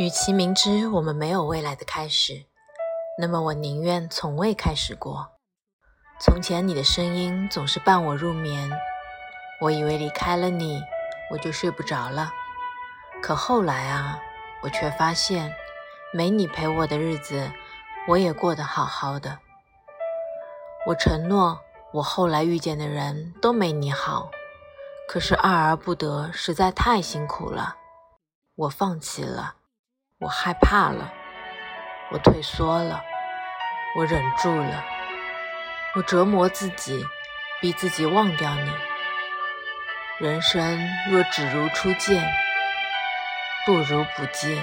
与其明知我们没有未来的开始，那么我宁愿从未开始过。从前你的声音总是伴我入眠，我以为离开了你，我就睡不着了。可后来啊，我却发现，没你陪我的日子，我也过得好好的。我承诺，我后来遇见的人都没你好，可是爱而不得实在太辛苦了，我放弃了。我害怕了，我退缩了，我忍住了，我折磨自己，逼自己忘掉你。人生若只如初见，不如不见。